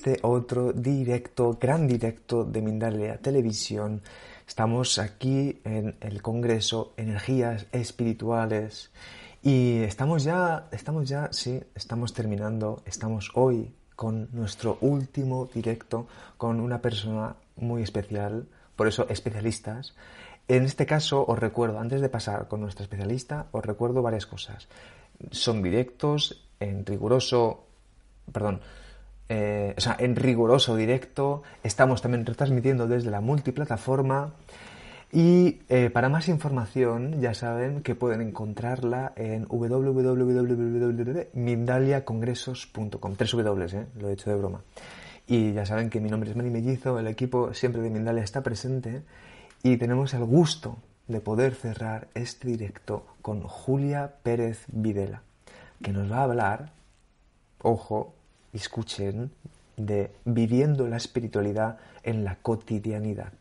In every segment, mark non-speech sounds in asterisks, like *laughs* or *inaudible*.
este otro directo, gran directo de Mindalia Televisión. Estamos aquí en el Congreso Energías Espirituales y estamos ya, estamos ya, sí, estamos terminando, estamos hoy con nuestro último directo con una persona muy especial, por eso especialistas. En este caso os recuerdo, antes de pasar con nuestra especialista, os recuerdo varias cosas. Son directos en riguroso, perdón, eh, o sea, en riguroso directo. Estamos también retransmitiendo desde la multiplataforma. Y eh, para más información, ya saben que pueden encontrarla en www.mindaliacongresos.com. Tres W, eh, lo he hecho de broma. Y ya saben que mi nombre es Mani Mellizo, el equipo siempre de Mindalia está presente y tenemos el gusto de poder cerrar este directo con Julia Pérez Videla, que nos va a hablar, ojo, escuchen, de viviendo la espiritualidad en la cotidianidad.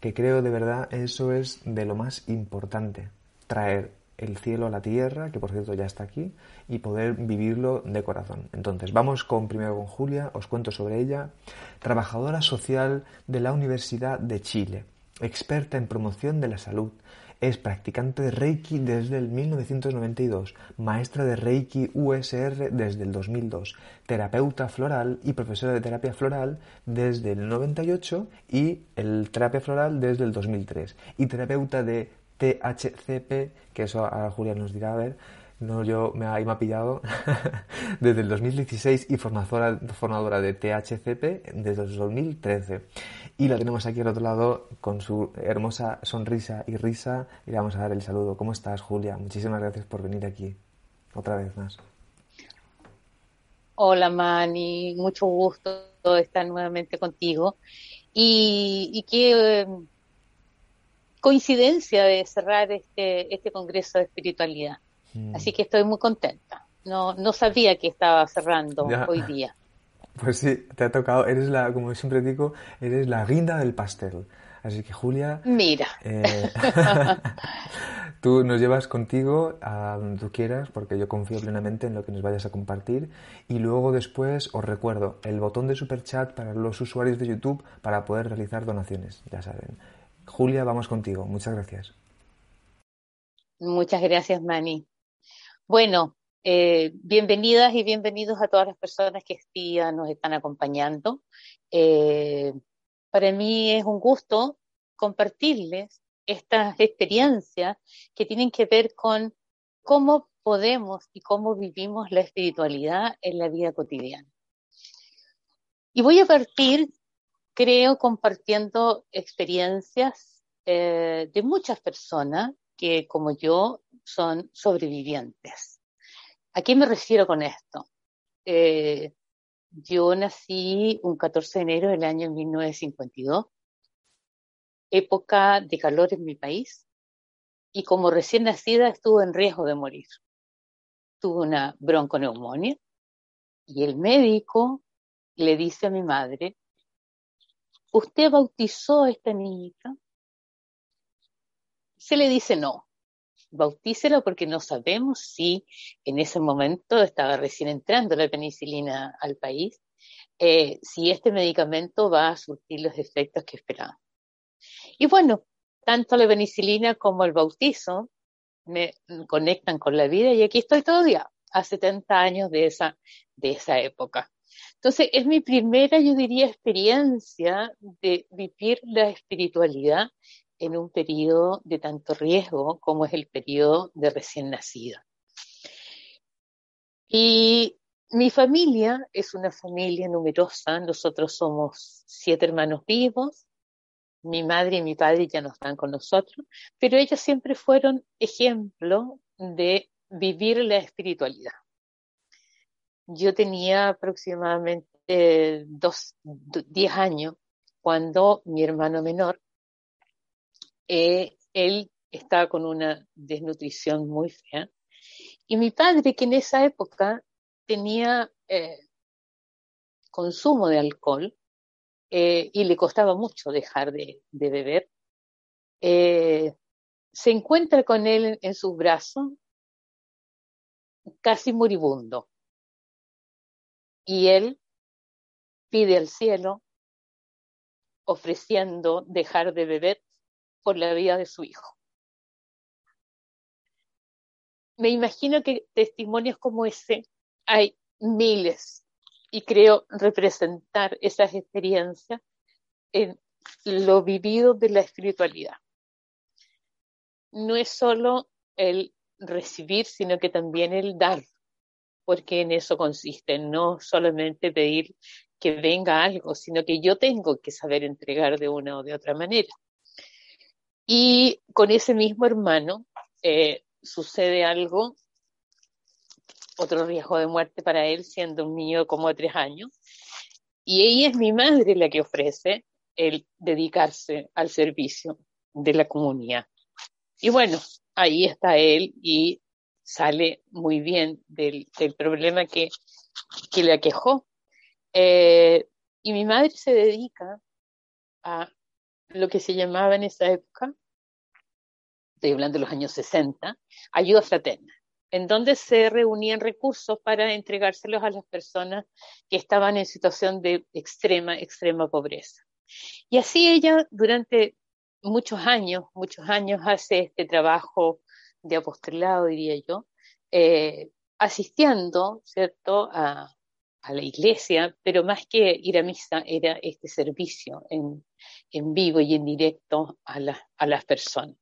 Que creo de verdad eso es de lo más importante, traer el cielo a la tierra, que por cierto ya está aquí, y poder vivirlo de corazón. Entonces, vamos con primero con Julia, os cuento sobre ella, trabajadora social de la Universidad de Chile, experta en promoción de la salud, es practicante de Reiki desde el 1992, maestra de Reiki USR desde el 2002, terapeuta floral y profesora de terapia floral desde el 98 y el terapia floral desde el 2003, y terapeuta de THCP, que eso a Julia nos dirá a ver, no yo me ha, pillado *laughs* desde el 2016 y formadora, formadora de THCP desde el 2013. Y la tenemos aquí al otro lado con su hermosa sonrisa y risa y le vamos a dar el saludo. ¿Cómo estás, Julia? Muchísimas gracias por venir aquí otra vez más. Hola, Mani. Mucho gusto estar nuevamente contigo. Y, y qué eh, coincidencia de cerrar este, este Congreso de Espiritualidad. Mm. Así que estoy muy contenta. No, no sabía que estaba cerrando ya. hoy día. *laughs* Pues sí, te ha tocado, eres la, como siempre digo, eres la guinda del pastel. Así que Julia, mira, eh, *laughs* tú nos llevas contigo a donde tú quieras, porque yo confío plenamente en lo que nos vayas a compartir. Y luego después os recuerdo el botón de super chat para los usuarios de YouTube para poder realizar donaciones, ya saben. Julia, vamos contigo. Muchas gracias. Muchas gracias, Mani. Bueno, eh, bienvenidas y bienvenidos a todas las personas que este día nos están acompañando. Eh, para mí es un gusto compartirles estas experiencias que tienen que ver con cómo podemos y cómo vivimos la espiritualidad en la vida cotidiana. Y voy a partir, creo, compartiendo experiencias eh, de muchas personas que, como yo, son sobrevivientes. ¿A qué me refiero con esto? Eh, yo nací un 14 de enero del año 1952, época de calor en mi país, y como recién nacida estuve en riesgo de morir. Tuve una bronconeumonía y el médico le dice a mi madre, ¿usted bautizó a esta niñita? Se le dice no, bautícelo porque no sabemos si en ese momento estaba recién entrando la penicilina al país, eh, si este medicamento va a surtir los efectos que esperamos. Y bueno, tanto la penicilina como el bautizo me conectan con la vida y aquí estoy todavía. a 70 años de esa, de esa época. Entonces, es mi primera, yo diría, experiencia de vivir la espiritualidad en un periodo de tanto riesgo como es el periodo de recién nacida. Y mi familia es una familia numerosa, nosotros somos siete hermanos vivos, mi madre y mi padre ya no están con nosotros, pero ellos siempre fueron ejemplo de vivir la espiritualidad. Yo tenía aproximadamente dos, diez años cuando mi hermano menor, eh, él estaba con una desnutrición muy fea, y mi padre, que en esa época tenía eh, consumo de alcohol eh, y le costaba mucho dejar de, beber, se encuentra con él en sus brazos, casi moribundo. Y él pide al cielo ofreciendo dejar de beber por la vida de su hijo. Me imagino que testimonios como ese hay miles y creo representar esas experiencias en lo vivido de la espiritualidad. No es solo el recibir, sino que también el dar porque en eso consiste, no solamente pedir que venga algo, sino que yo tengo que saber entregar de una o de otra manera. Y con ese mismo hermano eh, sucede algo, otro riesgo de muerte para él, siendo un niño como de tres años, y ella es mi madre la que ofrece el dedicarse al servicio de la comunidad. Y bueno, ahí está él y sale muy bien del, problema que, que, le aquejó. Eh, y mi madre se dedica a lo que se llamaba en esa época, estoy hablando de los años 60, ayuda fraterna, en donde se reunían recursos para entregárselos a las personas que estaban en situación de extrema, extrema pobreza. Y así ella durante muchos años, muchos años hace este trabajo de apostolado, diría yo, eh, asistiendo, ¿cierto?, a, la iglesia, pero más que ir a misa era este servicio en, vivo y en directo a, a las personas.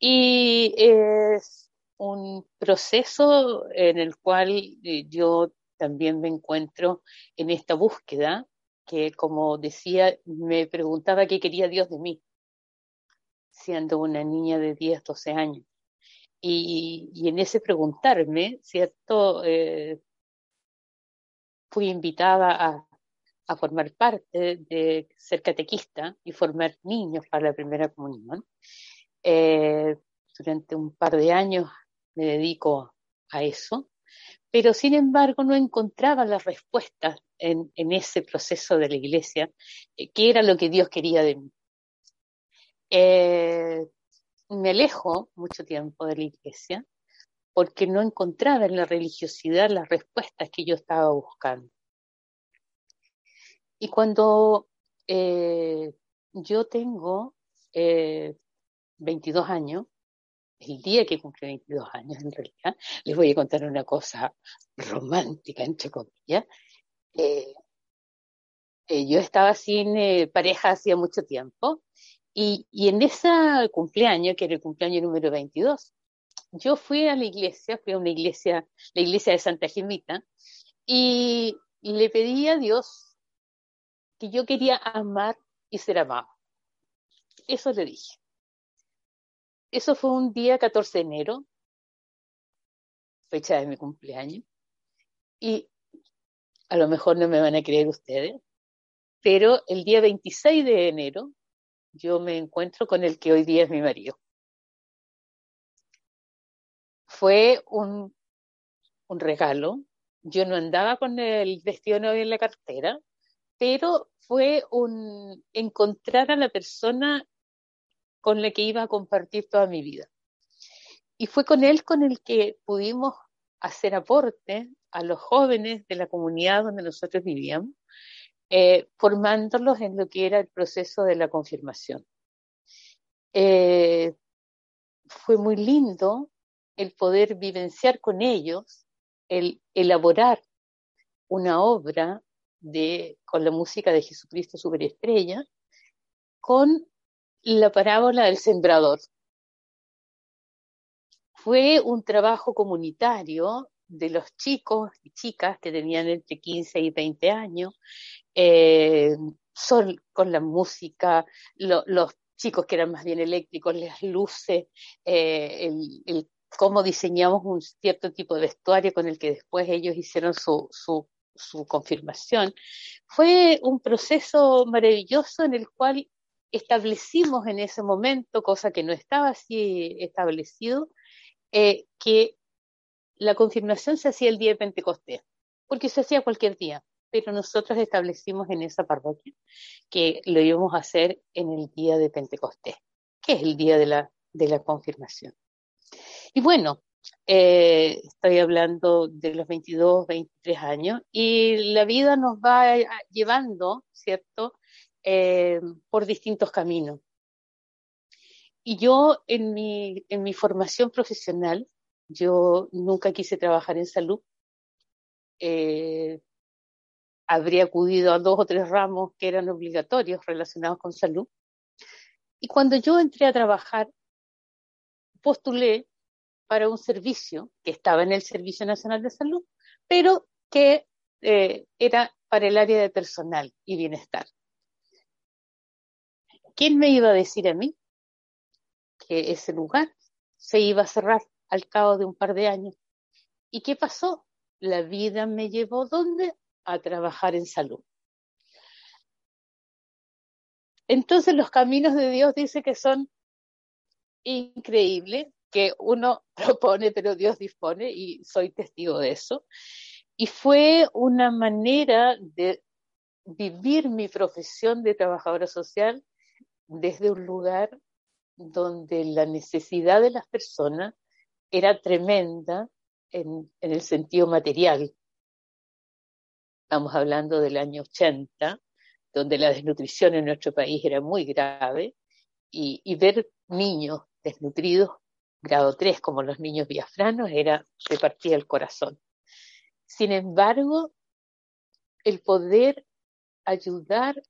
Y es un proceso en el cual eh, yo también me encuentro en esta búsqueda que, como decía, me preguntaba qué quería Dios de mí, siendo una niña de 10, 12 años. Y, en ese preguntarme, ¿cierto? Eh, fui invitada a, formar parte de ser catequista y formar niños para la primera comunión. Eh, durante un par de años me dedico a eso, pero sin embargo no encontraba las respuestas en, ese proceso de la iglesia, eh, qué era lo que Dios quería de mí me alejo mucho tiempo de la iglesia porque no encontraba en la religiosidad las respuestas que yo estaba buscando. Y cuando eh, yo tengo 22 eh, años, el día que cumplí 22 años en realidad, les voy a contar una cosa romántica, entre comillas. Eh, yo estaba sin pareja hacía mucho tiempo y, en ese cumpleaños, que era el cumpleaños número 22, yo fui a la iglesia, fui a una iglesia, la iglesia de Santa Gemita, y le pedí a Dios que yo quería amar y ser amado. Eso le dije. Eso fue un día 14 de enero, fecha de mi cumpleaños, y a lo mejor no me van a creer ustedes, pero el día 26 de enero yo me encuentro con el que hoy día es mi marido. Fue un, un regalo. Yo no andaba con el vestido novio en la cartera, pero fue un encontrar a la persona con la que iba a compartir toda mi vida. Y fue con él con el que pudimos hacer aporte a los jóvenes de la comunidad donde nosotros vivíamos eh, formándolos en lo que era el proceso de la confirmación. Eh, fue muy lindo el poder vivenciar con ellos el elaborar una obra de, con la música de Jesucristo Superestrella, con la parábola del sembrador. Fue un trabajo comunitario de los chicos y chicas que tenían entre 15 y 20 años, eh, con la música, los chicos que eran más bien eléctricos, las luces, eh, el, cómo diseñamos un cierto tipo de vestuario con el que después ellos hicieron su, confirmación. Fue un proceso maravilloso en el cual establecimos en ese momento, cosa que no estaba así establecido, eh, que la confirmación se hacía el día de Pentecostés, porque se hacía cualquier día, pero nosotros establecimos en esa parroquia que lo íbamos a hacer en el día de Pentecostés, que es el día de la confirmación. Y bueno, eh, estoy hablando de los 22, 23 años, y la vida nos va llevando, ¿cierto?, eh, por distintos caminos. Y yo en mi, en mi formación profesional, yo nunca quise trabajar en salud. Eh, habría acudido a dos o tres ramos que eran obligatorios relacionados con salud. Y cuando yo entré a trabajar, postulé para un servicio que estaba en el Servicio Nacional de Salud, pero que eh, era para el área de personal y bienestar. ¿Quién me iba a decir a mí que ese lugar se iba a cerrar al cabo de un par de años? ¿Y qué pasó? La vida me llevó ¿dónde? A trabajar en salud. Entonces los caminos de Dios dice que son increíbles que uno *laughs* propone, pero Dios dispone, y soy testigo de eso. Y fue una manera de vivir mi profesión de trabajadora social desde un lugar donde la necesidad de las personas era tremenda en, en el sentido material. Estamos hablando del año 80, donde la desnutrición en nuestro país era muy grave, y, y ver niños desnutridos grado 3, como los niños biafranos, era, se partía el corazón. Sin embargo, el poder ayudar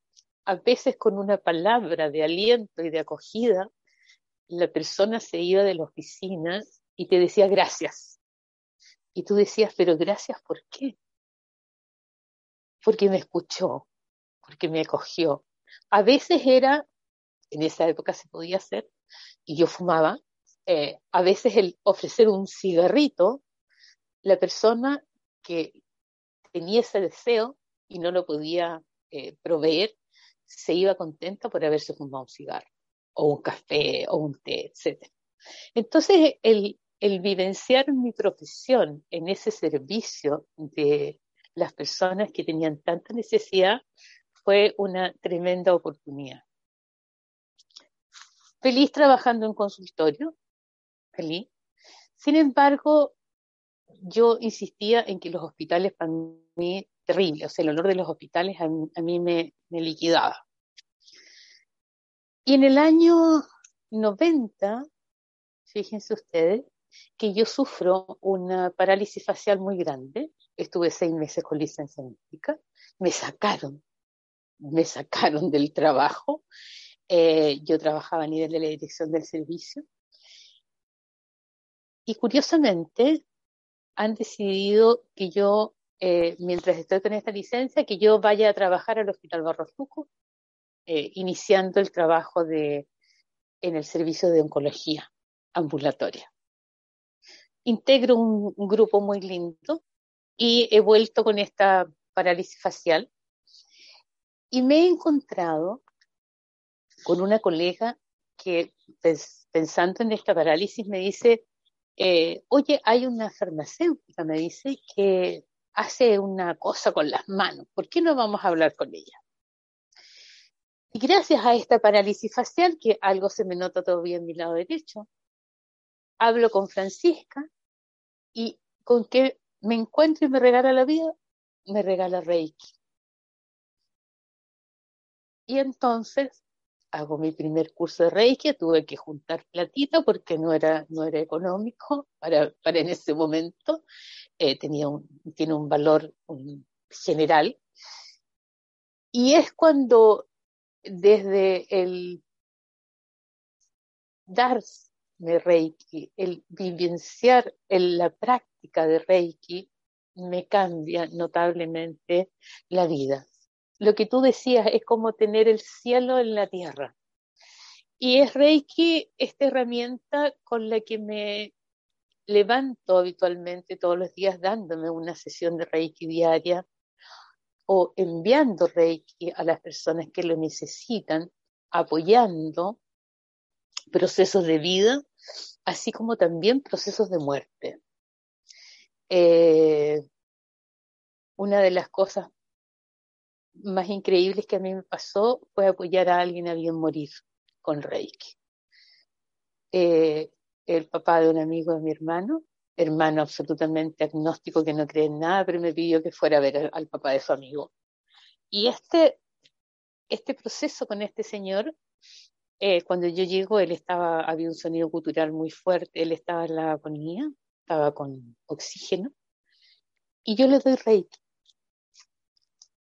a veces con una palabra de aliento y de acogida, la persona se iba de la oficina y te decía gracias. Y tú decías, pero gracias, ¿por qué? Porque me escuchó, porque me acogió. A veces era, en esa época se podía hacer, y yo fumaba, eh, a veces el ofrecer un cigarrito, la persona que tenía ese deseo y no lo podía eh, proveer, se iba contenta por haberse fumado un cigarro, o un café, o un té, etc. Entonces, el, el vivenciar mi profesión en ese servicio de las personas que tenían tanta necesidad fue una tremenda oportunidad. Feliz trabajando en consultorio, sin embargo, yo insistía en que los hospitales para mí terrible, o sea, el olor de los hospitales a mí, me, liquidaba. Y en el año 90, fíjense ustedes, que yo sufro una parálisis facial muy grande, estuve seis meses con licencia médica, me sacaron, me sacaron del trabajo, eh, yo trabajaba a nivel de la dirección del servicio, y curiosamente, han decidido que yo, eh, mientras estoy con esta licencia, que yo vaya a trabajar al Hospital Barros Luco, eh, iniciando el trabajo de, en el servicio de oncología ambulatoria. Integro un, un grupo muy lindo y he vuelto con esta parálisis facial y me he encontrado con una colega que pensando en esta parálisis me dice, eh, oye, hay una farmacéutica, me dice, que hace una cosa con las manos, ¿por qué no vamos a hablar con ella? Y gracias a esta parálisis facial, que algo se me nota todavía en mi lado derecho, hablo con Francisca y con que me encuentro y me regala la vida, me regala Reiki. Y entonces hago mi primer curso de Reiki, tuve que juntar platita porque no era, no era económico para, para en ese momento. eh, tiene un valor general. Y es cuando desde el darme Reiki, el vivenciar en la práctica de Reiki, me cambia notablemente la vida. Lo que tú decías es como tener el cielo en la tierra. Y es Reiki esta herramienta con la que me levanto habitualmente todos los días dándome una sesión de Reiki diaria o enviando Reiki a las personas que lo necesitan, apoyando procesos de vida, así como también procesos de muerte. Eh, una de las cosas más increíbles que a mí me pasó fue apoyar a alguien a bien morir con Reiki. Eh, el papá de un amigo de mi hermano, hermano absolutamente agnóstico que no cree en nada, pero me pidió que fuera a ver al papá de su amigo. Y este, este proceso con este señor, eh, cuando yo llego, él estaba, había un sonido cultural muy fuerte, él estaba en la agonía, estaba con oxígeno, y yo le doy reiki.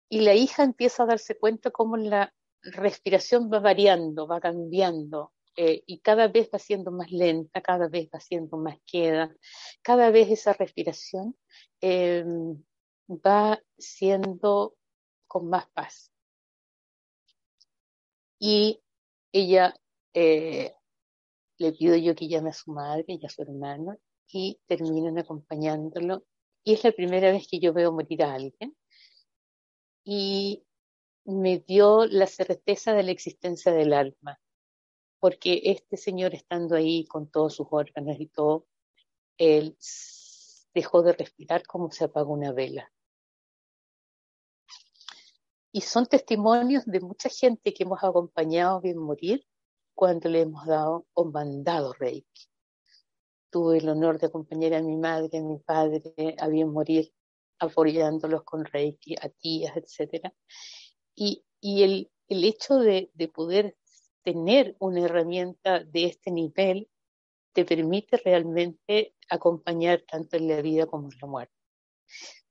Y la hija empieza a darse cuenta cómo la respiración va variando, va cambiando, eh, y cada vez va siendo más lenta, cada vez va siendo más queda, cada vez esa respiración em, va siendo con más paz. Y ella eh, le pido yo que llame a su madre y a su hermano y terminan acompañándolo. Y es la primera vez que yo veo morir a alguien. Y me dio la certeza de la existencia del alma, porque este señor estando ahí con todos sus órganos y todo, él dejó de respirar como se apaga una vela. Y son testimonios de mucha gente que hemos acompañado a bien morir cuando le hemos dado o mandado Reiki. Tuve el honor de acompañar a mi madre, a mi padre a bien morir, apoyándolos con Reiki, a tías, etc. Y, y el, hecho de, de poder tener una herramienta de este nivel te permite realmente acompañar tanto en la vida como en la muerte.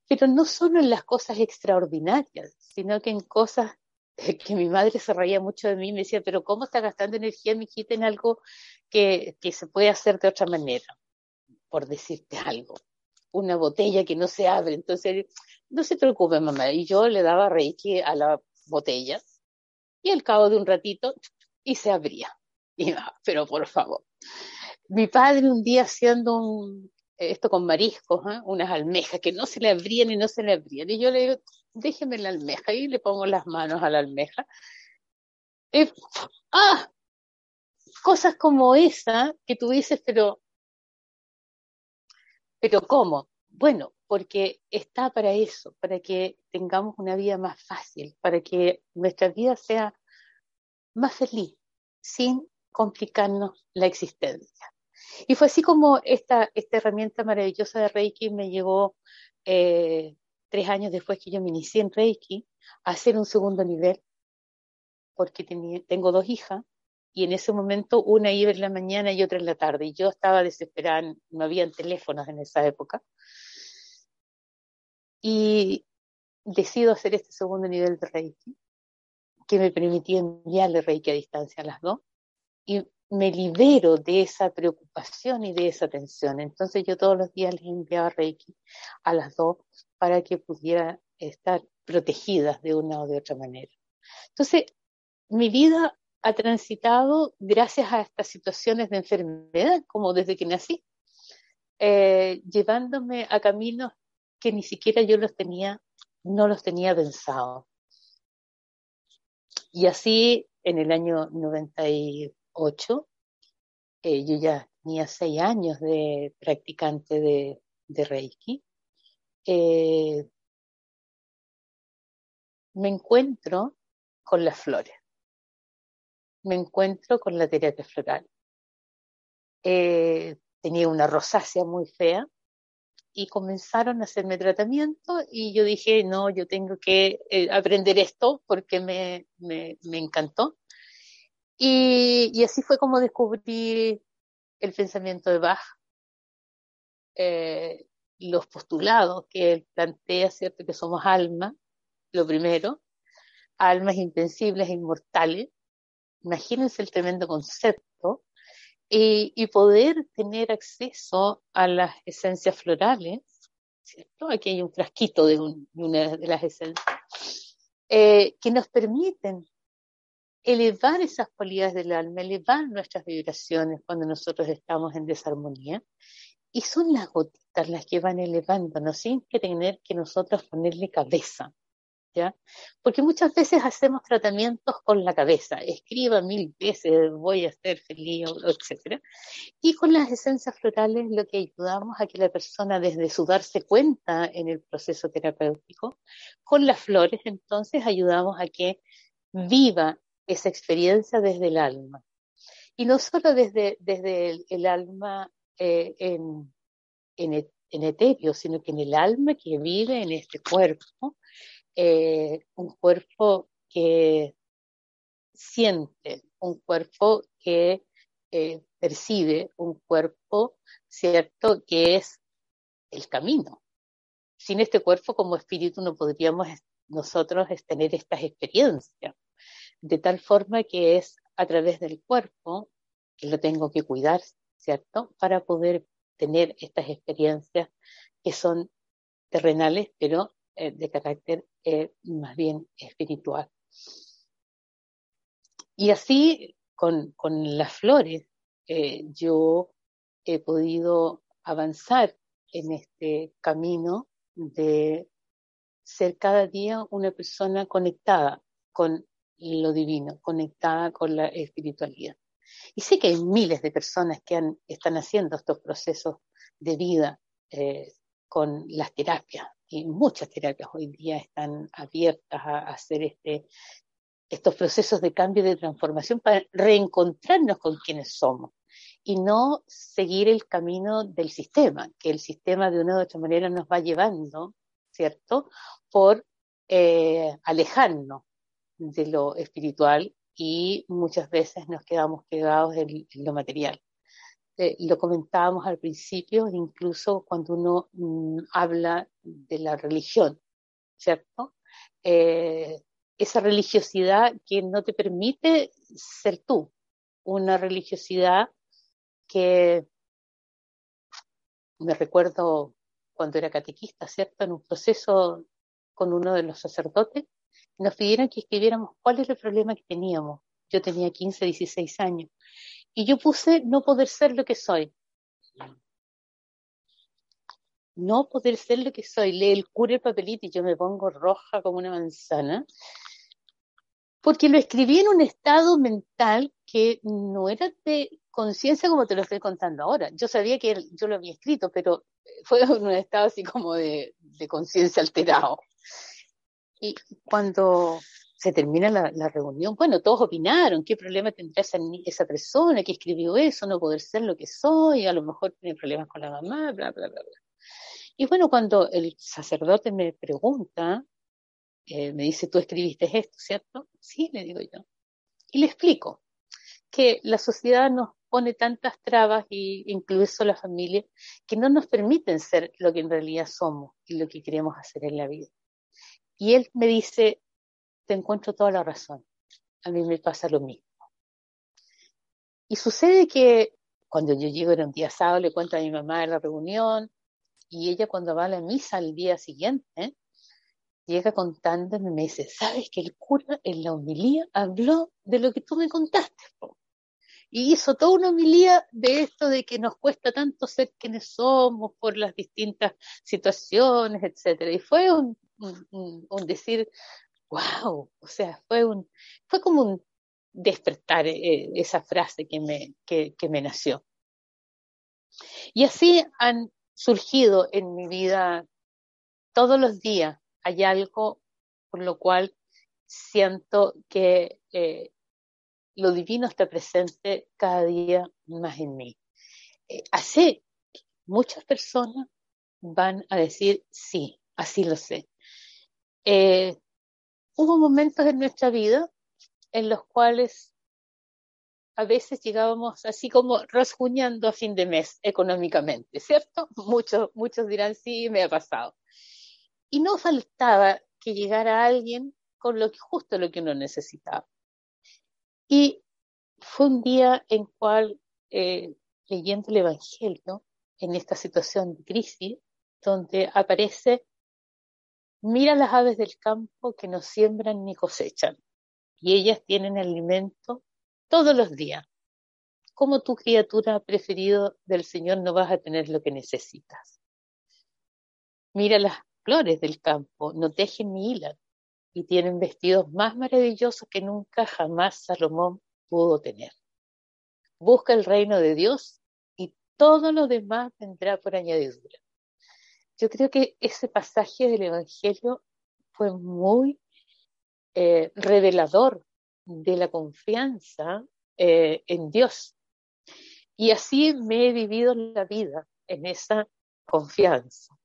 Pero no solo en las cosas extraordinarias, sino que en cosas *laughs* que mi madre se reía mucho de mí me decía, pero ¿cómo está gastando energía, mi hijita, en algo que se puede hacer de otra manera? Por decirte algo. Una botella que no se abre. Entonces, no se preocupe, mamá. Y yo le daba reiki a la botella. Y al cabo de un ratito, y se abría. Y, pero por favor. Mi padre un día haciendo esto con mariscos, ¿eh? unas almejas que no se le abrían y no se le abrían. Y yo le digo, déjeme la almeja y le pongo las manos a la almeja. ¡Ah! Cosas como esa que tú dices, pero, pero ¿cómo? Bueno, porque está para eso, para que tengamos una vida más fácil, para que nuestra vida sea más feliz, sin complicarnos la existencia. Y fue así como esta, herramienta maravillosa de Reiki me llevó eh, tres años después que yo me inicié en Reiki a hacer un segundo nivel, porque tengo dos hijas y en ese momento una iba en la mañana y otra en la tarde. Y yo estaba desesperada, no habían teléfonos en esa época. Y decido hacer este segundo nivel de Reiki que me permitía enviarle Reiki a distancia a las dos y me libero de esa preocupación y de esa tensión. Entonces yo todos los días les enviaba Reiki a las dos para que pudiera estar protegidas de una o de otra manera. Entonces, mi vida ha transitado gracias a estas situaciones de enfermedad, como desde que nací, eh, llevándome a caminos que ni siquiera yo los tenía, no los tenía pensados. Y así, en el año 98, eh, yo ya tenía seis años de practicante de, Reiki, eh, me encuentro con las flores, me encuentro con la terapia floral. Eh, tenía una rosácea muy fea y comenzaron a hacerme tratamiento y yo dije, no, yo tengo que eh, aprender esto porque me, me, me encantó. Y, y, así fue como descubrí el pensamiento de Bach. Eh, los postulados que él plantea, ¿cierto? Que somos alma, lo primero, almas invencibles e inmortales. Imagínense el tremendo concepto. Y, poder tener acceso a las esencias florales, ¿cierto? Aquí hay un frasquito de, una de las esencias, eh, que nos permiten elevar esas cualidades del alma, elevar nuestras vibraciones cuando nosotros estamos en desarmonía. Y son las gotitas las que van elevándonos sin tener que nosotros ponerle cabeza. ¿Ya? Porque muchas veces hacemos tratamientos con la cabeza, escriba mil veces, voy a ser feliz, etc. Y con las esencias florales lo que ayudamos a que la persona desde su darse cuenta en el proceso terapéutico, con las flores entonces ayudamos a que viva esa experiencia desde el alma. Y no solo desde, desde el, alma eh, en, en, en, etéreo, sino que en el alma que vive en este cuerpo, eh, un cuerpo que siente, un cuerpo que eh, percibe, un cuerpo, ¿cierto?, que es el camino. Sin este cuerpo como espíritu no podríamos nosotros tener estas experiencias de tal forma que es a través del cuerpo que lo tengo que cuidar, ¿cierto? Para poder tener estas experiencias que son terrenales, pero eh, de carácter eh, más bien espiritual. Y así, con, las flores, eh, yo he podido avanzar en este camino de ser cada día una persona conectada con lo divino, conectada con la espiritualidad. Y sé que hay miles de personas que están haciendo estos procesos de vida con las terapias, y muchas terapias hoy día están abiertas a, hacer este, estos procesos de cambio y de transformación para reencontrarnos con quienes somos y no seguir el camino del sistema, que el sistema de una u otra manera nos va llevando, ¿cierto? Por eh, alejarnos de lo espiritual y muchas veces nos quedamos pegados en, lo material. Eh, lo comentábamos al principio, incluso cuando uno mm, habla de la religión, ¿cierto? Eh, esa religiosidad que no te permite ser tú, una religiosidad que me recuerdo cuando era catequista, ¿cierto? En un proceso con uno de los sacerdotes, nos pidieron que escribiéramos cuál era el problema que teníamos. Yo tenía 15, 16 años. Y yo puse no poder ser lo que soy. No poder ser lo que soy. Lee el cura el papelito y yo me pongo roja como una manzana. Porque lo escribí en un estado mental que no era de conciencia como te lo estoy contando ahora. Yo sabía que yo lo había escrito, pero fue en un estado así como de, de conciencia alterado. Y cuando se termina la, reunión, bueno, todos opinaron, ¿qué problema tendrá esa, esa persona que escribió eso, no poder ser lo que soy, a lo mejor tiene problemas con la mamá, bla, bla, bla, bla. Y bueno, cuando el sacerdote me pregunta, eh, me dice, tú escribiste esto, ¿cierto? Sí, le digo yo. Y le explico que la sociedad nos pone tantas trabas, y incluso la familia, que no nos permiten ser lo que en realidad somos y lo que queremos hacer en la vida. Y él me dice, te encuentro toda la razón, a mí me pasa lo mismo. Y sucede que cuando yo llego en un día sábado, le cuento a mi mamá de la reunión, y ella cuando va a la misa al día siguiente, llega contándome, me dice, ¿sabes que el cura en la homilía habló de lo que tú me contaste? Y hizo toda una homilía de esto de que nos cuesta tanto ser quienes somos por las distintas situaciones, etcétera. Y fue un, decir, wow, o sea, fue, un, fue como un despertar eh, esa frase que me, que, que me nació. Y así han surgido en mi vida todos los días. Hay algo por lo cual siento que eh, lo divino está presente cada día más en mí. Eh, así muchas personas van a decir, sí, así lo sé. Eh, hubo momentos en nuestra vida en los cuales a veces llegábamos así como rasguñando a fin de mes económicamente, ¿cierto? *laughs* Muchos, muchos dirán, sí, me ha pasado. Y no faltaba que llegara alguien con lo que, justo lo que uno necesitaba. Y fue un día en cual, eh, leyendo el Evangelio, en esta situación de crisis, donde aparece, mira las aves del campo que no siembran ni cosechan, y ellas tienen alimento todos los días. Como tu criatura preferido del Señor no vas a tener lo que necesitas. Mira las flores del campo, no tejen ni hilan, y tienen vestidos más maravillosos que nunca jamás Salomón pudo tener. Busca el reino de Dios y todo lo demás vendrá por añadidura. Yo creo que ese pasaje del Evangelio fue muy eh, revelador de la confianza eh, en Dios. Y así me he vivido la vida en esa confianza.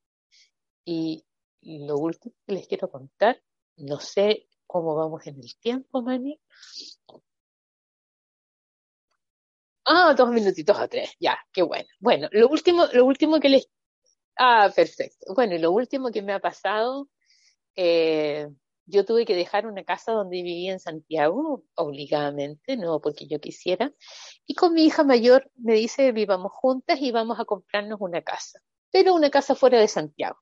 Y, lo último que les quiero contar, no sé cómo vamos en el tiempo, Mani. Ah, dos minutitos o tres, ya, qué bueno. Bueno, lo último, lo último que les... Ah, perfecto. Bueno, lo último que me ha pasado, eh, yo tuve que dejar una casa donde vivía en Santiago, obligadamente, no porque yo quisiera, y con mi hija mayor me dice, vivamos juntas y vamos a comprarnos una casa, pero una casa fuera de Santiago.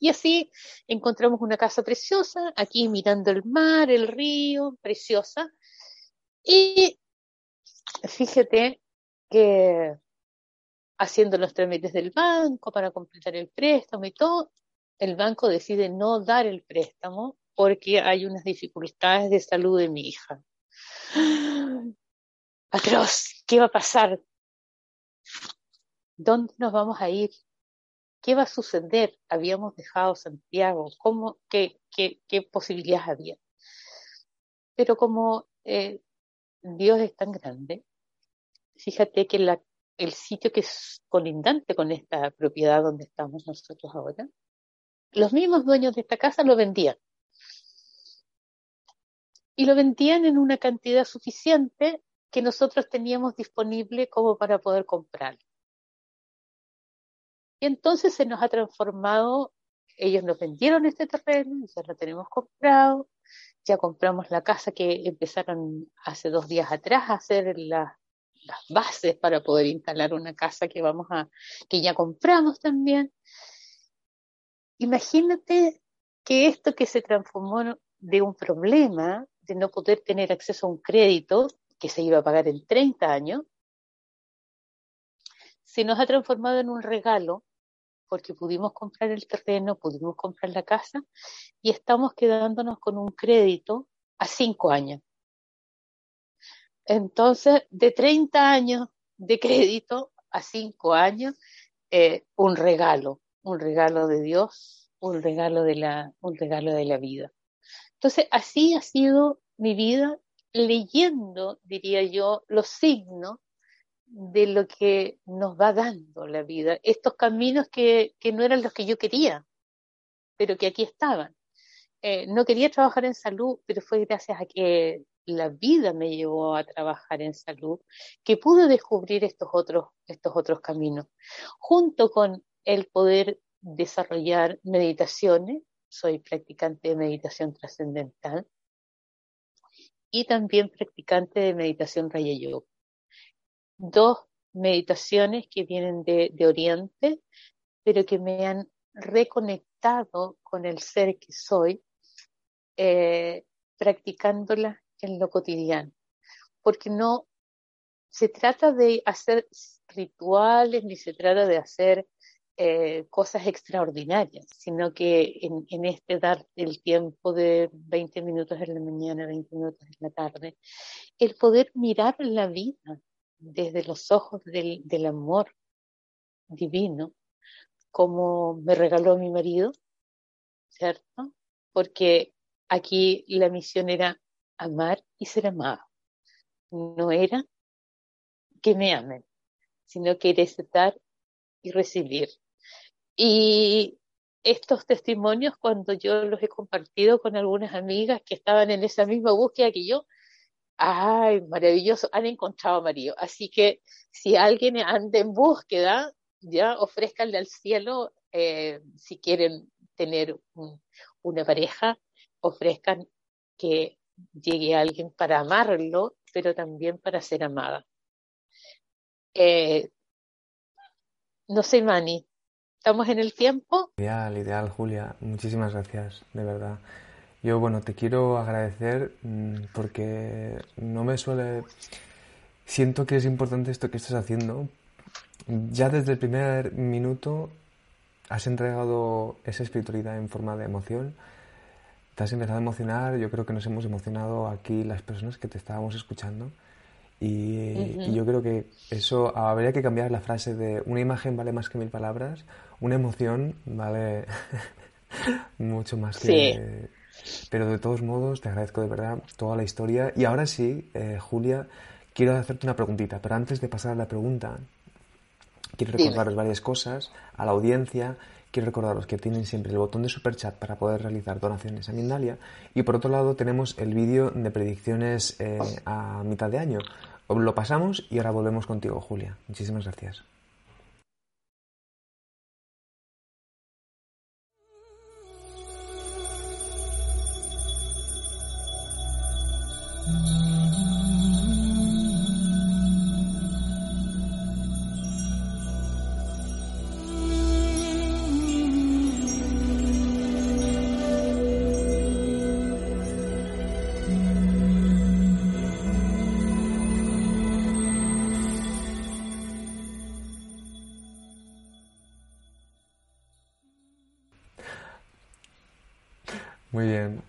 Y así encontramos una casa preciosa, aquí mirando el mar, el río, preciosa. Y fíjate que haciendo los trámites del banco para completar el préstamo y todo, el banco decide no dar el préstamo porque hay unas dificultades de salud de mi hija. *gasps* Atroz, ¿qué va a pasar? ¿Dónde nos vamos a ir? ¿Qué va a suceder? Habíamos dejado Santiago, ¿cómo, qué, posibilidades había? Pero como eh, Dios es tan grande, fíjate que la, el sitio que es colindante con esta propiedad donde estamos nosotros ahora, los mismos dueños de esta casa lo vendían y lo vendían en una cantidad suficiente que nosotros teníamos disponible como para poder comprar. Y entonces se nos ha transformado, ellos nos vendieron este terreno, ya lo tenemos comprado, ya compramos la casa que empezaron hace dos días atrás a hacer las bases para poder instalar una casa que vamos a, que ya compramos también. Imagínate que esto que se transformó de un problema de no poder tener acceso a un crédito que se iba a pagar en 30 años, se nos ha transformado en un regalo porque pudimos comprar el terreno, pudimos comprar la casa y estamos quedándonos con un crédito a 5 años. Entonces, de 30 años de crédito a 5 años, eh, un regalo, un regalo de Dios, un regalo de la, un regalo de la vida. Entonces, así ha sido mi vida leyendo, diría yo, los signos de lo que nos va dando la vida, estos caminos que, que no eran los que yo quería, pero que aquí estaban. Eh, no quería trabajar en salud, pero fue gracias a que la vida me llevó a trabajar en salud que pude descubrir estos otros, estos otros caminos, junto con el poder desarrollar meditaciones soy practicante de meditación trascendental y también practicante de meditación Raya Yoga. Dos meditaciones que vienen de, Oriente, pero que me han reconectado con el ser que soy, eh, practicándolas en lo cotidiano. Porque no se trata de hacer rituales, ni se trata de hacer eh, cosas extraordinarias, sino que en, este dar el tiempo de 20 minutos en la mañana, 20 minutos en la tarde, el poder mirar la vida desde los ojos del, del amor divino, como me regaló mi marido, ¿cierto? Porque aquí la misión era amar y ser amado. No era que me amen, sino que era aceptar y recibir. Y estos testimonios, cuando yo los he compartido con algunas amigas que estaban en esa misma búsqueda que yo, Ay, maravilloso, han encontrado a Mario. Así que si alguien anda en búsqueda, ya ofrezcanle al cielo, eh, si quieren tener una pareja, ofrezcan que llegue alguien para amarlo, pero también para ser amada. Eh, no sé, Mani, ¿estamos en el tiempo? Ideal, ideal, Julia. Muchísimas gracias, de verdad. Yo, bueno, te quiero agradecer mm, porque no me suele... Siento que es importante esto que estás haciendo. Ya desde el primer minuto has entregado esa espiritualidad en forma de emoción. Te has empezado a emocionar. Yo creo que nos hemos emocionado aquí las personas que te estábamos escuchando. Y, yo creo que eso habría que cambiar la frase de una imagen vale más que mil palabras, una emoción vale *laughs* mucho más que... Pero de todos modos, te agradezco de verdad toda la historia. Y ahora sí, eh, Julia, quiero hacerte una preguntita, pero antes de pasar a la pregunta, quiero recordaros varias cosas a la audiencia. Quiero recordaros que tienen siempre el botón de super chat para poder realizar donaciones a Mindalia. Y por otro lado, tenemos el vídeo de predicciones eh, a mitad de año. Lo pasamos y ahora volvemos contigo, Julia. Muchísimas gracias.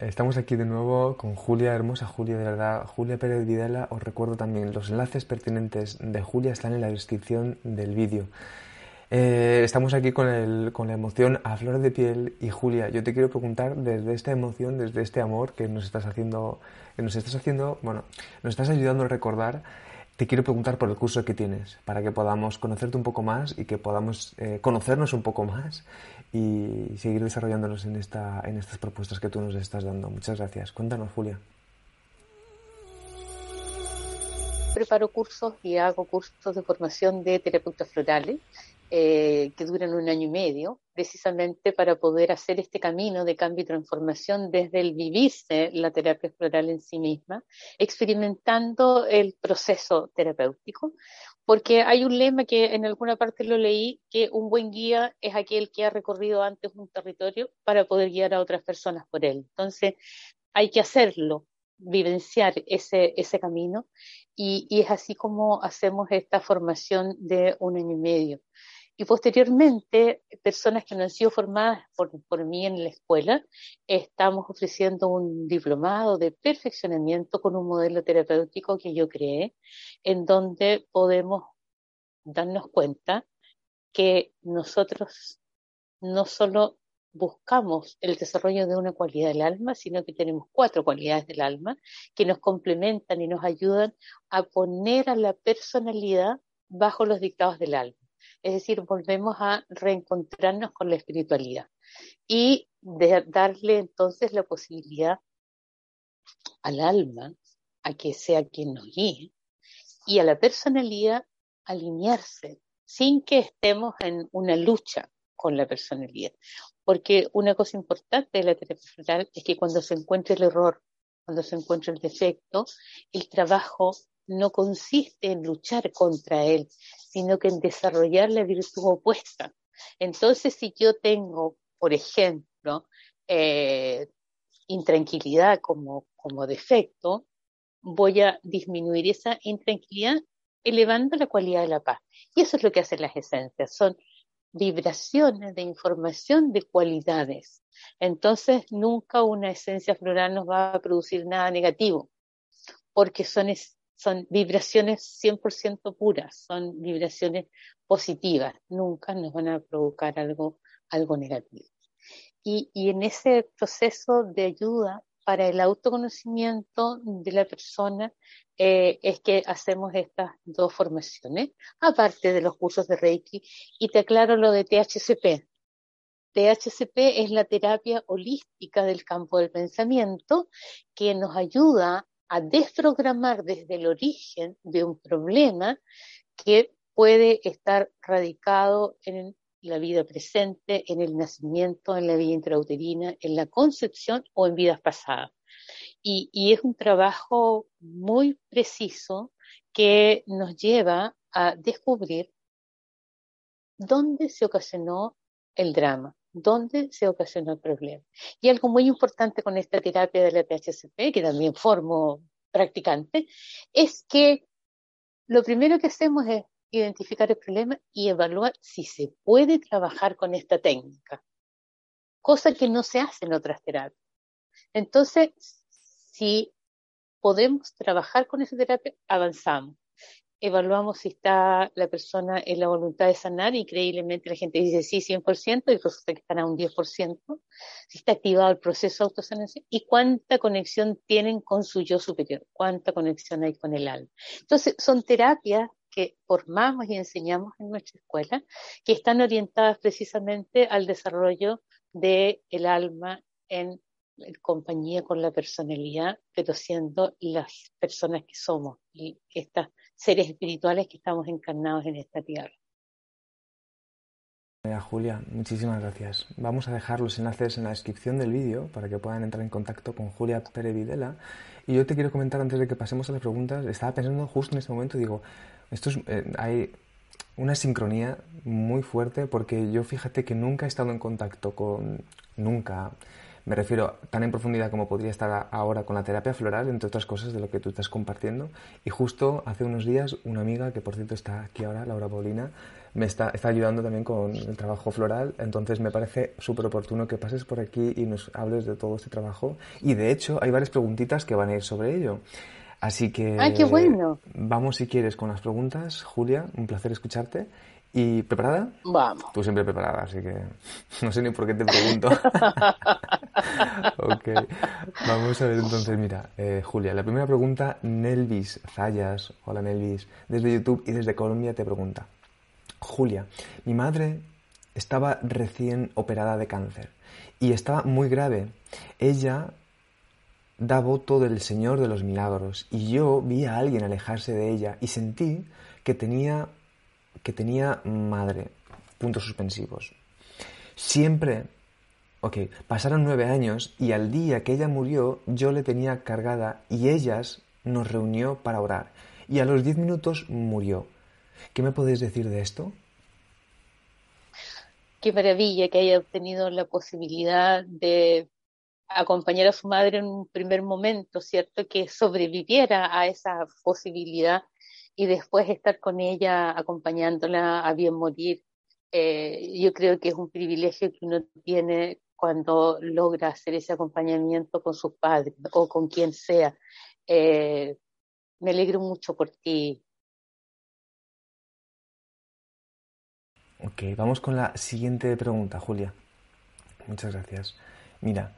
Estamos aquí de nuevo con Julia, hermosa Julia, de verdad. Julia Pérez Videla, os recuerdo también, los enlaces pertinentes de Julia están en la descripción del vídeo. Eh, estamos aquí con, el, con la emoción a flor de piel y Julia, yo te quiero preguntar desde esta emoción, desde este amor que nos estás haciendo, que nos estás haciendo, bueno, nos estás ayudando a recordar te quiero preguntar por el curso que tienes, para que podamos conocerte un poco más y que podamos eh, conocernos un poco más y seguir desarrollándonos en, esta, en estas propuestas que tú nos estás dando. Muchas gracias. Cuéntanos, Julia. Preparo cursos y hago cursos de formación de terapeutas florales eh, que duran un año y medio, precisamente para poder hacer este camino de cambio y transformación desde el vivirse la terapia floral en sí misma, experimentando el proceso terapéutico, porque hay un lema que en alguna parte lo leí, que un buen guía es aquel que ha recorrido antes un territorio para poder guiar a otras personas por él. Entonces, hay que hacerlo, vivenciar ese, ese camino, y, y es así como hacemos esta formación de un año y medio. Y posteriormente, personas que no han sido formadas por, por, mí en la escuela, estamos ofreciendo un diplomado de perfeccionamiento con un modelo terapéutico que yo creé, en donde podemos darnos cuenta que nosotros no solo buscamos el desarrollo de una cualidad del alma, sino que tenemos cuatro cualidades del alma que nos complementan y nos ayudan a poner a la personalidad bajo los dictados del alma. Es decir, volvemos a reencontrarnos con la espiritualidad y de darle entonces la posibilidad al alma a que sea quien nos guíe y a la personalidad alinearse sin que estemos en una lucha con la personalidad. Porque una cosa importante de la terapia es que cuando se encuentra el error, cuando se encuentra el defecto, el trabajo no consiste en luchar contra él, sino que en desarrollar la virtud opuesta. Entonces, si yo tengo, por ejemplo, eh, intranquilidad como, como defecto, voy a disminuir esa intranquilidad elevando la cualidad de la paz. Y eso es lo que hacen las esencias, son vibraciones de información de cualidades. Entonces, nunca una esencia floral nos va a producir nada negativo, porque son son vibraciones 100% puras, son vibraciones positivas, nunca nos van a provocar algo, algo negativo. Y, y en ese proceso de ayuda para el autoconocimiento de la persona eh, es que hacemos estas dos formaciones, aparte de los cursos de Reiki. Y te aclaro lo de THCP. THCP es la terapia holística del campo del pensamiento que nos ayuda a desprogramar desde el origen de un problema que puede estar radicado en la vida presente, en el nacimiento, en la vida intrauterina, en la concepción o en vidas pasadas. Y, es un trabajo muy preciso que nos lleva a descubrir dónde se ocasionó el drama, dónde se ocasionó el problema. Y algo muy importante con esta terapia de la PHCP, que también formo practicante, es que lo primero que hacemos es identificar el problema y evaluar si se puede trabajar con esta técnica, cosa que no se hace en otras terapias. Entonces, si podemos trabajar con esa terapia, avanzamos evaluamos si está la persona en la voluntad de sanar, increíblemente la gente dice sí, 100%, y resulta que están a un 10%, si está activado el proceso de autosanación y cuánta conexión tienen con su yo superior, cuánta conexión hay con el alma. Entonces, son terapias que formamos y enseñamos en nuestra escuela, que están orientadas precisamente al desarrollo del el alma en compañía con la personalidad, pero siendo las personas que somos y estas seres espirituales que estamos encarnados en esta tierra. Julia, muchísimas gracias. Vamos a dejar los enlaces en la descripción del vídeo para que puedan entrar en contacto con Julia Pérez Videla. Y yo te quiero comentar antes de que pasemos a las preguntas, estaba pensando justo en este momento, digo, esto eh, hay una sincronía muy fuerte porque yo fíjate que nunca he estado en contacto con, nunca, me refiero tan en profundidad como podría estar ahora con la terapia floral, entre otras cosas de lo que tú estás compartiendo. Y justo hace unos días una amiga, que por cierto está aquí ahora, Laura Paulina, me está, está ayudando también con el trabajo floral. Entonces me parece súper oportuno que pases por aquí y nos hables de todo este trabajo. Y de hecho hay varias preguntitas que van a ir sobre ello. Así que... ¡Ay, qué bueno! Vamos si quieres con las preguntas. Julia, un placer escucharte. ¿Y preparada? Vamos. Tú siempre preparada, así que *laughs* no sé ni por qué te pregunto. *laughs* ok, vamos a ver entonces, mira, eh, Julia, la primera pregunta, Nelvis Zayas, hola Nelvis, desde YouTube y desde Colombia te pregunta. Julia, mi madre estaba recién operada de cáncer y estaba muy grave. Ella da voto del Señor de los Milagros y yo vi a alguien alejarse de ella y sentí que tenía que tenía madre. Puntos suspensivos. Siempre, ok, pasaron nueve años y al día que ella murió yo le tenía cargada y ellas nos reunió para orar. Y a los diez minutos murió. ¿Qué me podéis decir de esto? Qué maravilla que haya obtenido la posibilidad de acompañar a su madre en un primer momento, ¿cierto? Que sobreviviera a esa posibilidad y después estar con ella acompañándola a bien morir. Eh, yo creo que es un privilegio que uno tiene cuando logra hacer ese acompañamiento con sus padres o con quien sea. Eh, me alegro mucho por ti. Ok, vamos con la siguiente pregunta, Julia. Muchas gracias. Mira,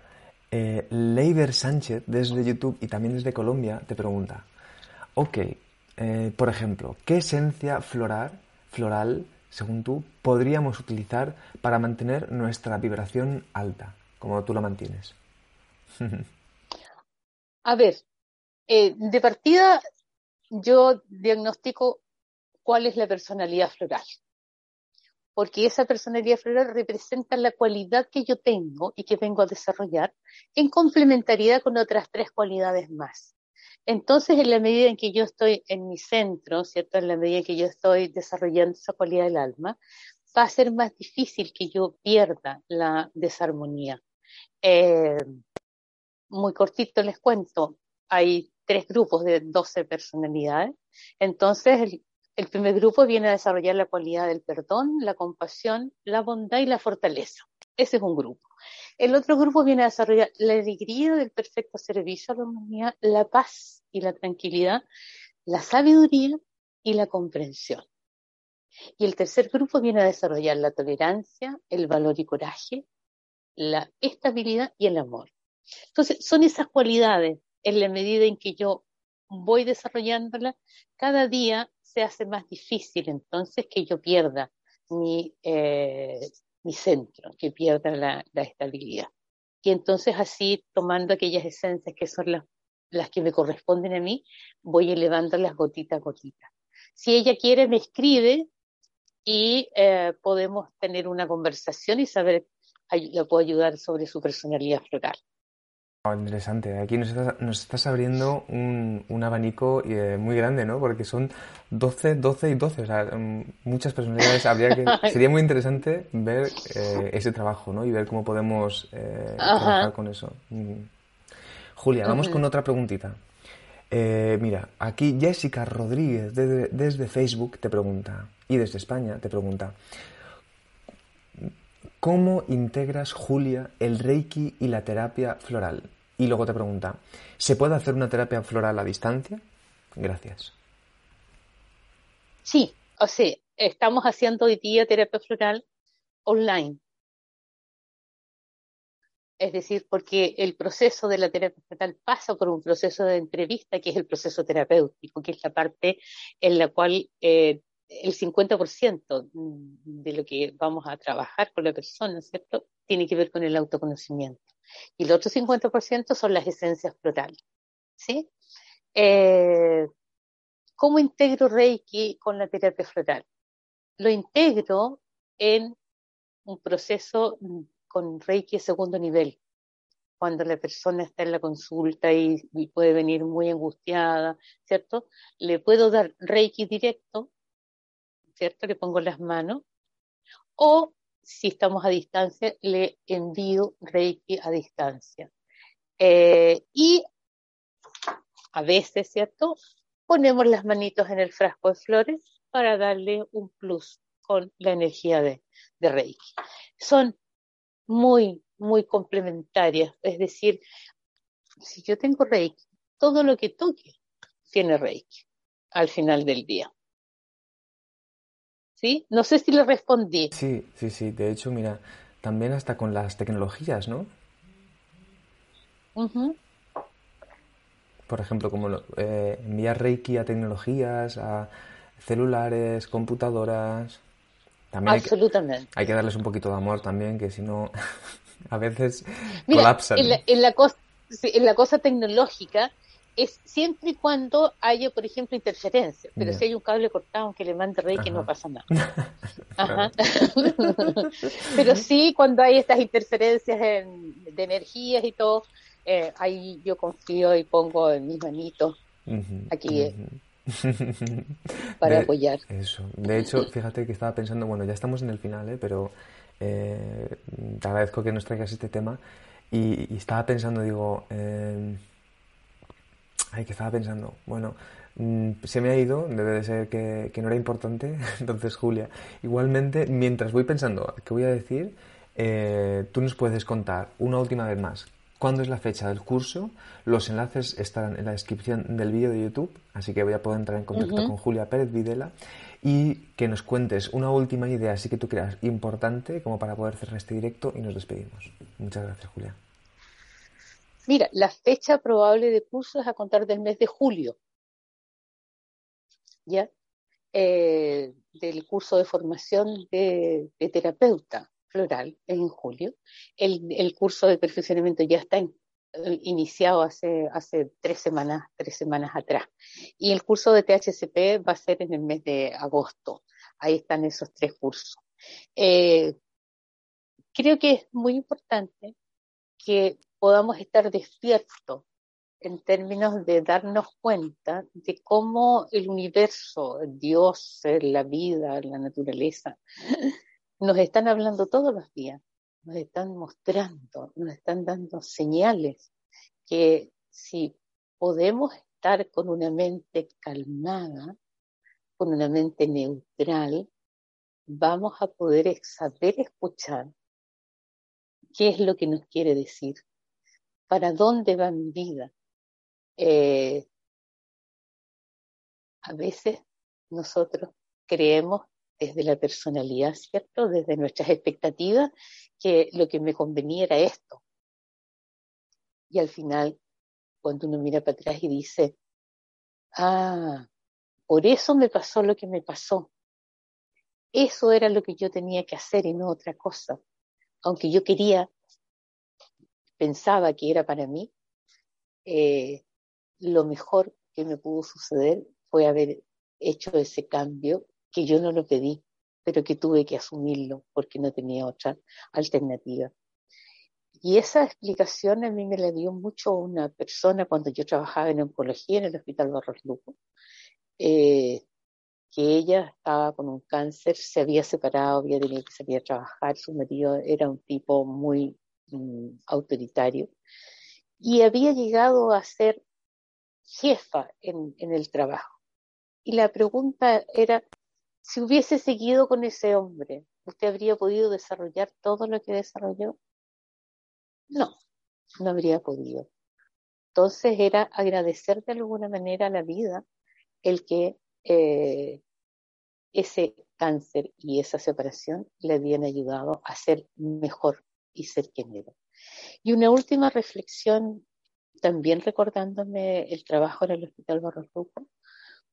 eh, Leiber Sánchez desde YouTube y también desde Colombia te pregunta, ok, eh, por ejemplo, ¿qué esencia floral, floral, según tú, podríamos utilizar para mantener nuestra vibración alta, como tú la mantienes? *laughs* A ver, eh, de partida yo diagnostico cuál es la personalidad floral, porque esa personalidad floral representa la cualidad que yo tengo y que vengo a desarrollar en complementariedad con otras tres cualidades más. Entonces, en la medida en que yo estoy en mi centro, ¿cierto? En la medida en que yo estoy desarrollando esa cualidad del alma, va a ser más difícil que yo pierda la desarmonía. Eh, muy cortito les cuento, hay tres grupos de 12 personalidades. Entonces, el, el primer grupo viene a desarrollar la cualidad del perdón, la compasión, la bondad y la fortaleza. Ese es un grupo. El otro grupo viene a desarrollar la alegría del perfecto servicio a la humanidad, la paz y la tranquilidad, la sabiduría y la comprensión. Y el tercer grupo viene a desarrollar la tolerancia, el valor y coraje, la estabilidad y el amor. Entonces, son esas cualidades en la medida en que yo voy desarrollándolas, cada día se hace más difícil entonces que yo pierda mi eh, mi centro, que pierda la, estabilidad. Y entonces así, tomando aquellas esencias que son las las que me corresponden a mí, voy elevándolas gotita a gotita. Si ella quiere, me escribe y eh, podemos tener una conversación y saber, la puedo ayudar sobre su personalidad floral. Oh, interesante. Aquí nos estás, abriendo un, abanico eh, muy grande, ¿no? Porque son 12, 12 y 12. O sea, mm, muchas personalidades. Habría que, *laughs* sería muy interesante ver eh, ese trabajo, ¿no? Y ver cómo podemos eh, trabajar con eso. Mm. Julia, vamos con otra preguntita. mira, aquí Jessica Rodríguez desde Facebook te pregunta, y desde España te pregunta, ¿Cómo integras, Julia, el Reiki y la terapia floral? Y luego te pregunta, ¿se puede hacer una terapia floral a distancia? Gracias. Sí, o sea, estamos haciendo hoy día terapia floral online. Es decir, porque el proceso de la terapia floral pasa por un proceso de entrevista, que es el proceso terapéutico, que es la parte en la cual eh, el 50% de lo que vamos a trabajar con la persona, ¿cierto? Tiene que ver con el autoconocimiento. Y el otro 50% son las esencias florales, ¿sí? Eh, ¿Cómo integro Reiki con la terapia floral? Lo integro en un proceso con Reiki segundo nivel, cuando la persona está en la consulta y, puede venir muy angustiada, ¿cierto? Le puedo dar Reiki directo ¿cierto? Le pongo las manos. O si estamos a distancia, le envío Reiki a distancia. Eh, y a veces, ¿cierto? Ponemos las manitos en el frasco de flores para darle un plus con la energía de, de Reiki. Son muy, muy complementarias. Es decir, si yo tengo Reiki, todo lo que toque tiene Reiki al final del día. ¿Sí? No sé si le respondí. Sí, sí, sí. De hecho, mira, también hasta con las tecnologías, ¿no? Por ejemplo, como eh, enviar Reiki a tecnologías, a celulares, computadoras. También Absolutamente. Hay que, darles un poquito de amor también, que si no, *laughs* a veces colapsan. En la, en la, cosa, en la cosa tecnológica, es siempre y cuando haya, por ejemplo, interferencia. Pero si hay un cable cortado, aunque le mande rey, que no pasa nada. *laughs* Ajá. *laughs* Pero sí, cuando hay estas interferencias de energías y todo, eh, ahí yo confío y pongo en mis manitos aquí eh, *laughs* para apoyar. Eso. De hecho, fíjate que estaba pensando, bueno, ya estamos en el final, ¿eh? pero eh, te agradezco que nos traigas este tema. Y, y estaba pensando, digo, eh, Ay, que estaba pensando. Bueno, mm, se me ha ido, debe de ser que, no era importante. *laughs* Entonces, Julia, igualmente, mientras voy pensando qué voy a decir, eh, tú nos puedes contar una última vez más cuándo es la fecha del curso. Los enlaces están en la descripción del vídeo de YouTube, así que voy a poder entrar en contacto con Julia Pérez Videla y que nos cuentes una última idea, así que tú creas importante, como para poder cerrar este directo y nos despedimos. Muchas gracias, Julia. Mira, la fecha probable de curso es a contar del mes de julio. ¿Ya? Eh, del curso de formación de, terapeuta floral en julio. El, curso de perfeccionamiento ya está iniciado hace, hace tres semanas, tres semanas atrás. Y el curso de THCP va a ser en el mes de agosto. Ahí están esos tres cursos. Eh, creo que es muy importante que podamos estar despiertos en términos de darnos cuenta de cómo el universo, Dios, la vida, la naturaleza, *laughs* nos están hablando todos los días, nos están mostrando, nos están dando señales que si podemos estar con una mente calmada, con una mente neutral, vamos a poder saber escuchar qué es lo que nos quiere decir para dónde va mi vida. Eh, a veces nosotros creemos desde la personalidad, ¿cierto? Desde nuestras expectativas, que lo que me convenía era esto. Y al final, cuando uno mira para atrás y dice, ah, por eso me pasó lo que me pasó. Eso era lo que yo tenía que hacer y no otra cosa. Aunque yo quería pensaba que era para mí, eh, lo mejor que me pudo suceder fue haber hecho ese cambio que yo no lo pedí, pero que tuve que asumirlo porque no tenía otra alternativa. Y esa explicación a mí me la dio mucho una persona cuando yo trabajaba en oncología en el Hospital Barros Luco, eh, que ella estaba con un cáncer, se había separado, había tenido que salir a trabajar, su marido era un tipo muy autoritario y había llegado a ser jefa en, en el trabajo. Y la pregunta era, si hubiese seguido con ese hombre, ¿usted habría podido desarrollar todo lo que desarrolló? No, no habría podido. Entonces era agradecer de alguna manera a la vida el que eh, ese cáncer y esa separación le habían ayudado a ser mejor y ser quien era. Y una última reflexión, también recordándome el trabajo en el Hospital Barros Luco,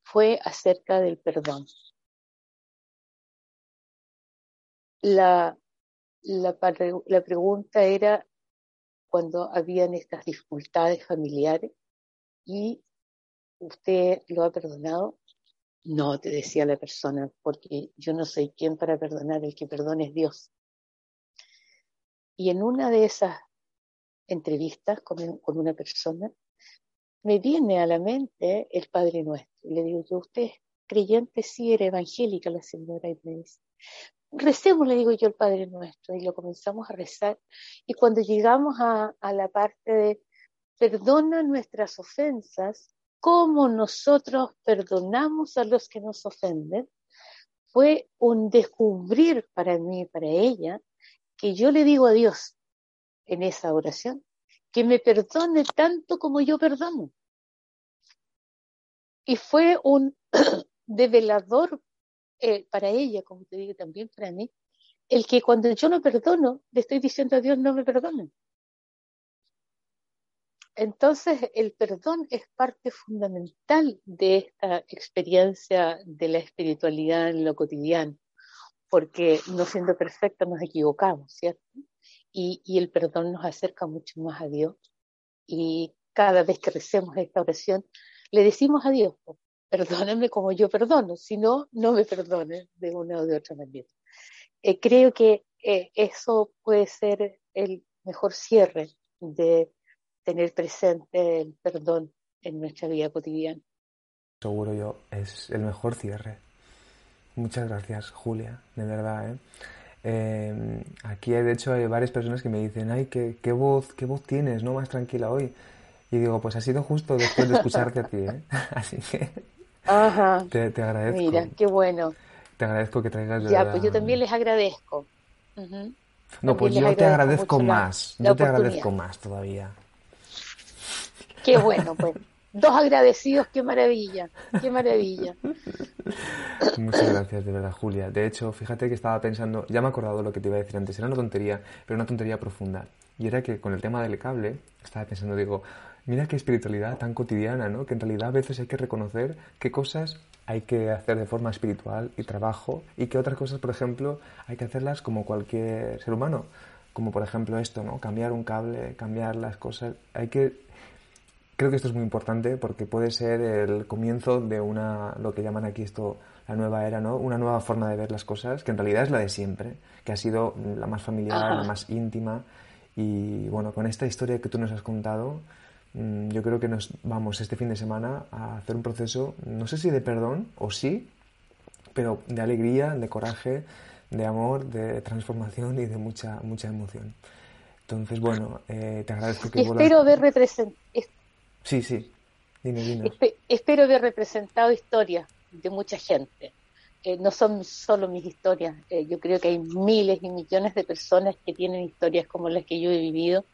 fue acerca del perdón. La, la, la pregunta era cuando habían estas dificultades familiares y usted lo ha perdonado. No, te decía la persona, porque yo no soy quien para perdonar, el que perdona es Dios. Y en una de esas entrevistas con, con una persona, me viene a la mente el Padre Nuestro. Y le digo, yo, usted es creyente, sí, era evangélica la señora, y me dice, recemos, le digo yo al Padre Nuestro, y lo comenzamos a rezar. Y cuando llegamos a, la parte de perdona nuestras ofensas, como nosotros perdonamos a los que nos ofenden, fue un descubrir para mí, para ella, que yo le digo a Dios en esa oración, que me perdone tanto como yo perdono. Y fue un *clears throat* develador eh, para ella, como te digo, también para mí, el que cuando yo no perdono, le estoy diciendo a Dios no me perdone. Entonces, el perdón es parte fundamental de esta experiencia de la espiritualidad en lo cotidiano, porque no siendo perfectos nos equivocamos, ¿cierto? Y, y el perdón nos acerca mucho más a Dios. Y cada vez que recemos esta oración, le decimos a Dios, perdóname como yo perdono, si no, no me perdone de una o de otra manera. Eh, creo que eh, eso puede ser el mejor cierre de tener presente el perdón en nuestra vida cotidiana. Seguro yo, es el mejor cierre. Muchas gracias, Julia, de verdad. ¿eh? eh aquí, de hecho, hay varias personas que me dicen, ay, qué, qué, voz, qué voz tienes, ¿no? Más tranquila hoy. Y digo, pues ha sido justo después de escucharte a ti, ¿eh? *laughs* Así que Ajá. Te, te, agradezco. Mira, qué bueno. Te agradezco que traigas. Ya, pues yo también les agradezco. No, pues yo te agradezco más. yo te agradezco más todavía. Qué bueno, pues. Dos agradecidos, qué maravilla, qué maravilla. *laughs* Muchas gracias, de verdad, Julia. De hecho, fíjate que estaba pensando, ya me he acordado lo que te iba a decir antes, era una tontería, pero una tontería profunda. Y era que con el tema del cable, estaba pensando, digo, Mira qué espiritualidad tan cotidiana, ¿no? Que en realidad a veces hay que reconocer qué cosas hay que hacer de forma espiritual y trabajo y que otras cosas, por ejemplo, hay que hacerlas como cualquier ser humano, como por ejemplo esto, ¿no? Cambiar un cable, cambiar las cosas. Hay que creo que esto es muy importante porque puede ser el comienzo de una lo que llaman aquí esto la nueva era, ¿no? Una nueva forma de ver las cosas, que en realidad es la de siempre, que ha sido la más familiar, la más íntima y bueno, con esta historia que tú nos has contado, Mm, yo creo que nos vamos este fin de semana a hacer un proceso, no sé si de perdón o sí, pero de alegría, de coraje, de amor, de transformación y de mucha, mucha emoción. Entonces, bueno, eh, te agradezco que Espero haber representado. Sí, sí. Dime, dime. espero haber representado historias de mucha gente. Eh, no son solo mis historias. Eh, yo creo que hay miles y millones de personas que tienen historias como las que yo he vivido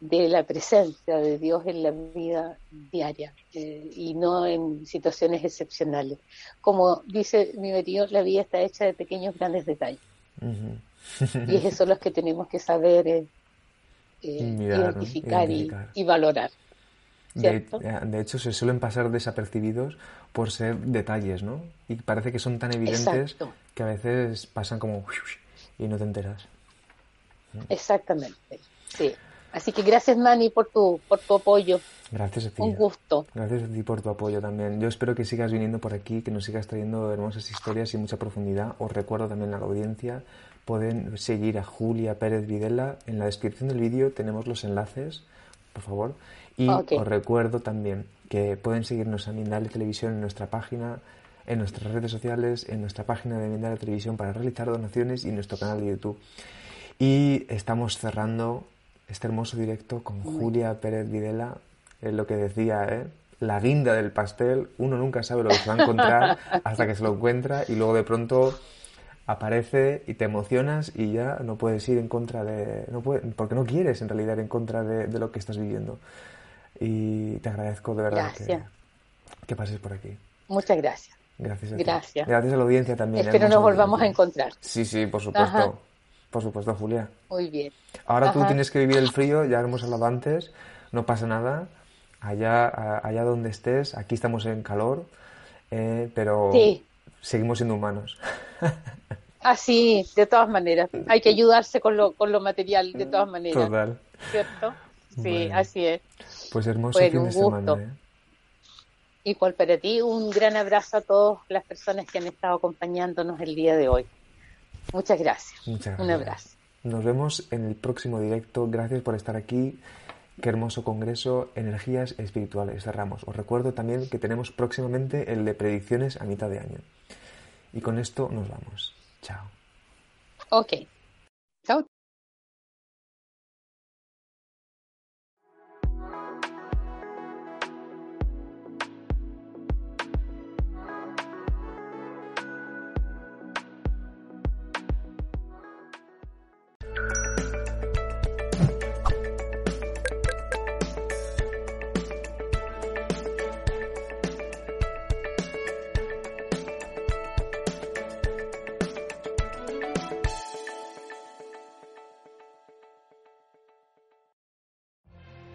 de la presencia de Dios en la vida diaria eh, y no en situaciones excepcionales. Como dice mi marido, la vida está hecha de pequeños grandes detalles. y *laughs* es eso los que tenemos que saber eh, eh, identificar, Y, valorar. De, de, hecho, se suelen pasar desapercibidos por ser detalles, ¿no? Y parece que son tan evidentes que a veces pasan como y no te enteras. Exactamente, sí. Así que gracias, Manny, por tu, por tu apoyo. Gracias a ti. Un gusto. Gracias a ti por tu apoyo también. Yo espero que sigas viniendo por aquí, que nos sigas trayendo hermosas historias y mucha profundidad. Os recuerdo también a la audiencia, pueden seguir a Julia Pérez Videla. En la descripción del vídeo tenemos los enlaces, por favor. Y os recuerdo también que pueden seguirnos a Mindale Televisión en nuestra página, en nuestras redes sociales, en nuestra página de Mindale Televisión para realizar donaciones y en nuestro canal de YouTube. Y estamos cerrando este hermoso directo con Julia Pérez Videla, es lo que decía, ¿eh? la guinda del pastel, uno nunca sabe lo que se va a encontrar *laughs* hasta que se lo encuentra y luego de pronto aparece y te emocionas y ya no puedes ir en contra de... No puede, porque no quieres en realidad ir en contra de, lo que estás viviendo. Y te agradezco de verdad que, que, pases por aquí. Muchas gracias. Gracias a Gracias. Gracias a la audiencia también. ¿eh? Espero nos volvamos a encontrar. Sí, sí, por supuesto. Por supuesto, Julia. Muy bien. Ahora tú tienes que vivir el frío, ya hemos hablado antes, no pasa nada. Allá, allá donde estés, aquí estamos en calor, eh, pero seguimos siendo humanos. *laughs* Ah, sí, de todas maneras. Hay que ayudarse con lo, con lo material, de todas maneras. Total. ¿Cierto? Sí, así es. Pues hermoso fin de semana. ¿eh? Igual para ti, un gran abrazo a todas las personas que han estado acompañándonos el día de hoy. Muchas gracias. Muchas gracias. Un abrazo. Nos vemos en el próximo directo. Gracias por estar aquí. Qué hermoso congreso, energías espirituales. Cerramos. Os recuerdo también que tenemos próximamente el de predicciones a mitad de año. Y con esto nos vamos. Chao. Ok. Chao.